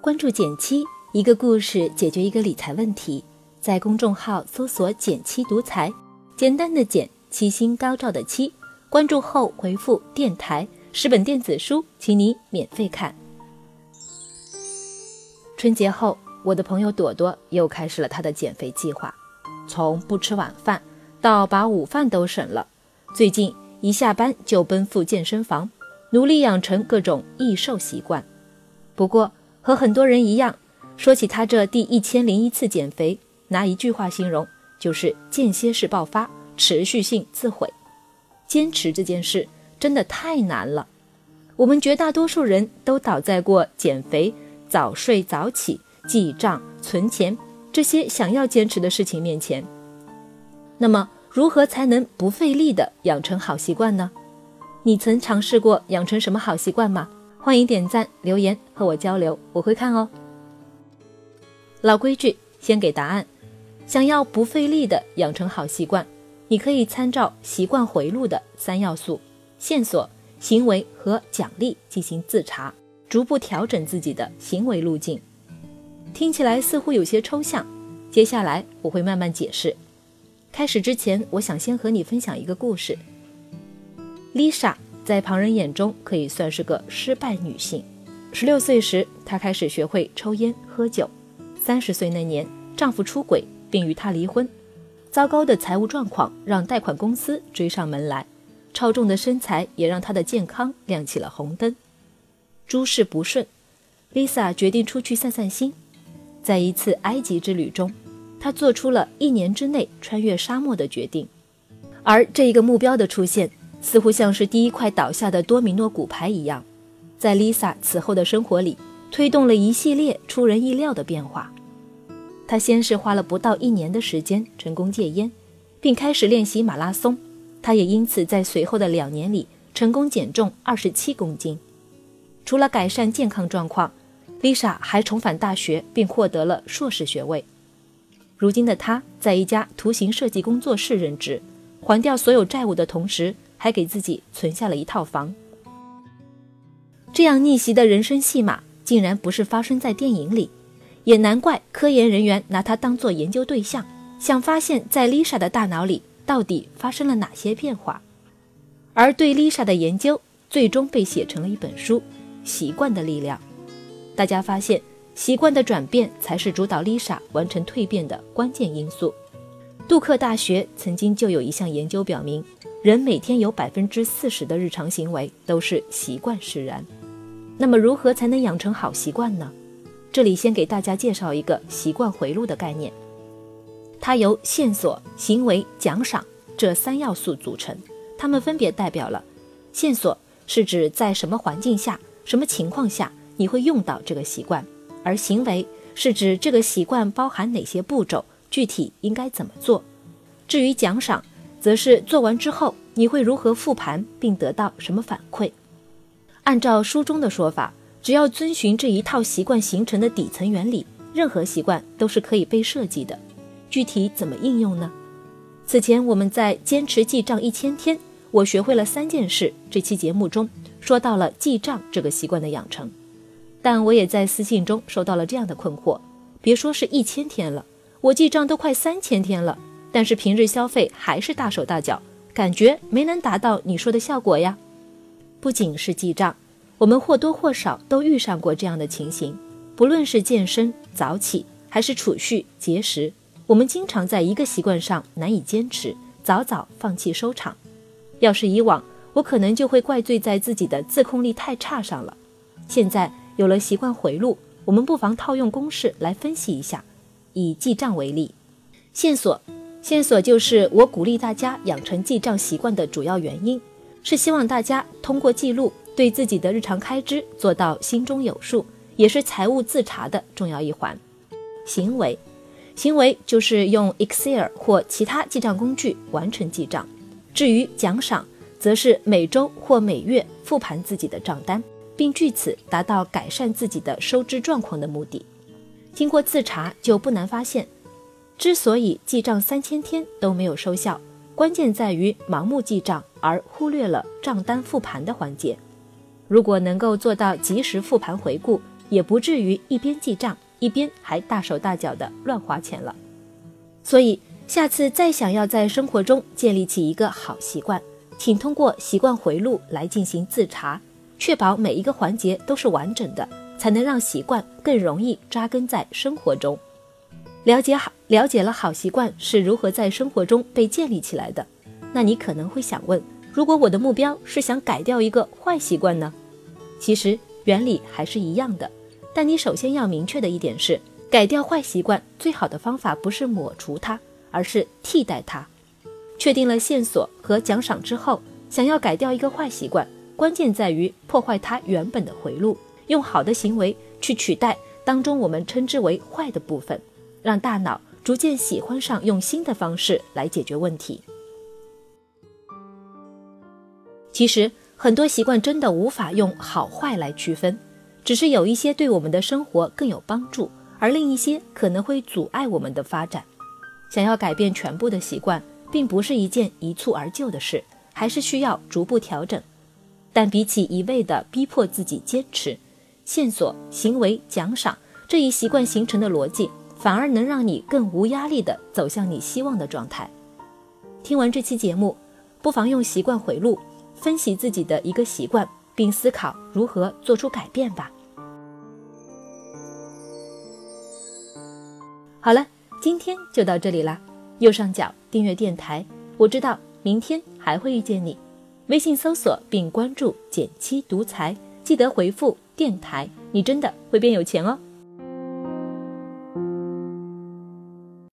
关注减七，一个故事解决一个理财问题。在公众号搜索“减七独裁，简单的减，七星高照的七。关注后回复“电台”，十本电子书，请你免费看。春节后，我的朋友朵朵又开始了她的减肥计划，从不吃晚饭到把午饭都省了。最近一下班就奔赴健身房，努力养成各种易瘦习惯。不过，和很多人一样，说起他这第一千零一次减肥，拿一句话形容，就是间歇式爆发，持续性自毁。坚持这件事真的太难了。我们绝大多数人都倒在过减肥、早睡早起、记账、存钱这些想要坚持的事情面前。那么，如何才能不费力的养成好习惯呢？你曾尝试过养成什么好习惯吗？欢迎点赞留言和我交流，我会看哦。老规矩，先给答案。想要不费力的养成好习惯，你可以参照习惯回路的三要素：线索、行为和奖励进行自查，逐步调整自己的行为路径。听起来似乎有些抽象，接下来我会慢慢解释。开始之前，我想先和你分享一个故事。Lisa。在旁人眼中，可以算是个失败女性。十六岁时，她开始学会抽烟喝酒。三十岁那年，丈夫出轨，并与她离婚。糟糕的财务状况让贷款公司追上门来，超重的身材也让她的健康亮起了红灯。诸事不顺，Lisa 决定出去散散心。在一次埃及之旅中，她做出了一年之内穿越沙漠的决定。而这一个目标的出现。似乎像是第一块倒下的多米诺骨牌一样，在 Lisa 此后的生活里推动了一系列出人意料的变化。她先是花了不到一年的时间成功戒烟，并开始练习马拉松。她也因此在随后的两年里成功减重二十七公斤。除了改善健康状况，Lisa 还重返大学并获得了硕士学位。如今的她在一家图形设计工作室任职，还掉所有债务的同时。还给自己存下了一套房。这样逆袭的人生戏码，竟然不是发生在电影里，也难怪科研人员拿它当做研究对象，想发现，在 Lisa 的大脑里到底发生了哪些变化。而对 Lisa 的研究，最终被写成了一本书《习惯的力量》。大家发现，习惯的转变才是主导 Lisa 完成蜕变的关键因素。杜克大学曾经就有一项研究表明。人每天有百分之四十的日常行为都是习惯使然，那么如何才能养成好习惯呢？这里先给大家介绍一个习惯回路的概念，它由线索、行为、奖赏这三要素组成。它们分别代表了：线索是指在什么环境下、什么情况下你会用到这个习惯；而行为是指这个习惯包含哪些步骤，具体应该怎么做。至于奖赏。则是做完之后你会如何复盘，并得到什么反馈？按照书中的说法，只要遵循这一套习惯形成的底层原理，任何习惯都是可以被设计的。具体怎么应用呢？此前我们在坚持记账一千天，我学会了三件事。这期节目中说到了记账这个习惯的养成，但我也在私信中收到了这样的困惑：别说是一千天了，我记账都快三千天了。但是平日消费还是大手大脚，感觉没能达到你说的效果呀。不仅是记账，我们或多或少都遇上过这样的情形。不论是健身、早起，还是储蓄、节食，我们经常在一个习惯上难以坚持，早早放弃收场。要是以往，我可能就会怪罪在自己的自控力太差上了。现在有了习惯回路，我们不妨套用公式来分析一下。以记账为例，线索。线索就是我鼓励大家养成记账习惯的主要原因，是希望大家通过记录对自己的日常开支做到心中有数，也是财务自查的重要一环。行为，行为就是用 Excel 或其他记账工具完成记账。至于奖赏，则是每周或每月复盘自己的账单，并据此达到改善自己的收支状况的目的。经过自查，就不难发现。之所以记账三千天都没有收效，关键在于盲目记账而忽略了账单复盘的环节。如果能够做到及时复盘回顾，也不至于一边记账一边还大手大脚的乱花钱了。所以，下次再想要在生活中建立起一个好习惯，请通过习惯回路来进行自查，确保每一个环节都是完整的，才能让习惯更容易扎根在生活中。了解好，了解了好习惯是如何在生活中被建立起来的，那你可能会想问：如果我的目标是想改掉一个坏习惯呢？其实原理还是一样的，但你首先要明确的一点是，改掉坏习惯最好的方法不是抹除它，而是替代它。确定了线索和奖赏之后，想要改掉一个坏习惯，关键在于破坏它原本的回路，用好的行为去取代当中我们称之为坏的部分。让大脑逐渐喜欢上用新的方式来解决问题。其实很多习惯真的无法用好坏来区分，只是有一些对我们的生活更有帮助，而另一些可能会阻碍我们的发展。想要改变全部的习惯，并不是一件一蹴而就的事，还是需要逐步调整。但比起一味的逼迫自己坚持，线索、行为、奖赏这一习惯形成的逻辑。反而能让你更无压力地走向你希望的状态。听完这期节目，不妨用习惯回路分析自己的一个习惯，并思考如何做出改变吧。好了，今天就到这里啦。右上角订阅电台，我知道明天还会遇见你。微信搜索并关注“减七独裁，记得回复“电台”，你真的会变有钱哦。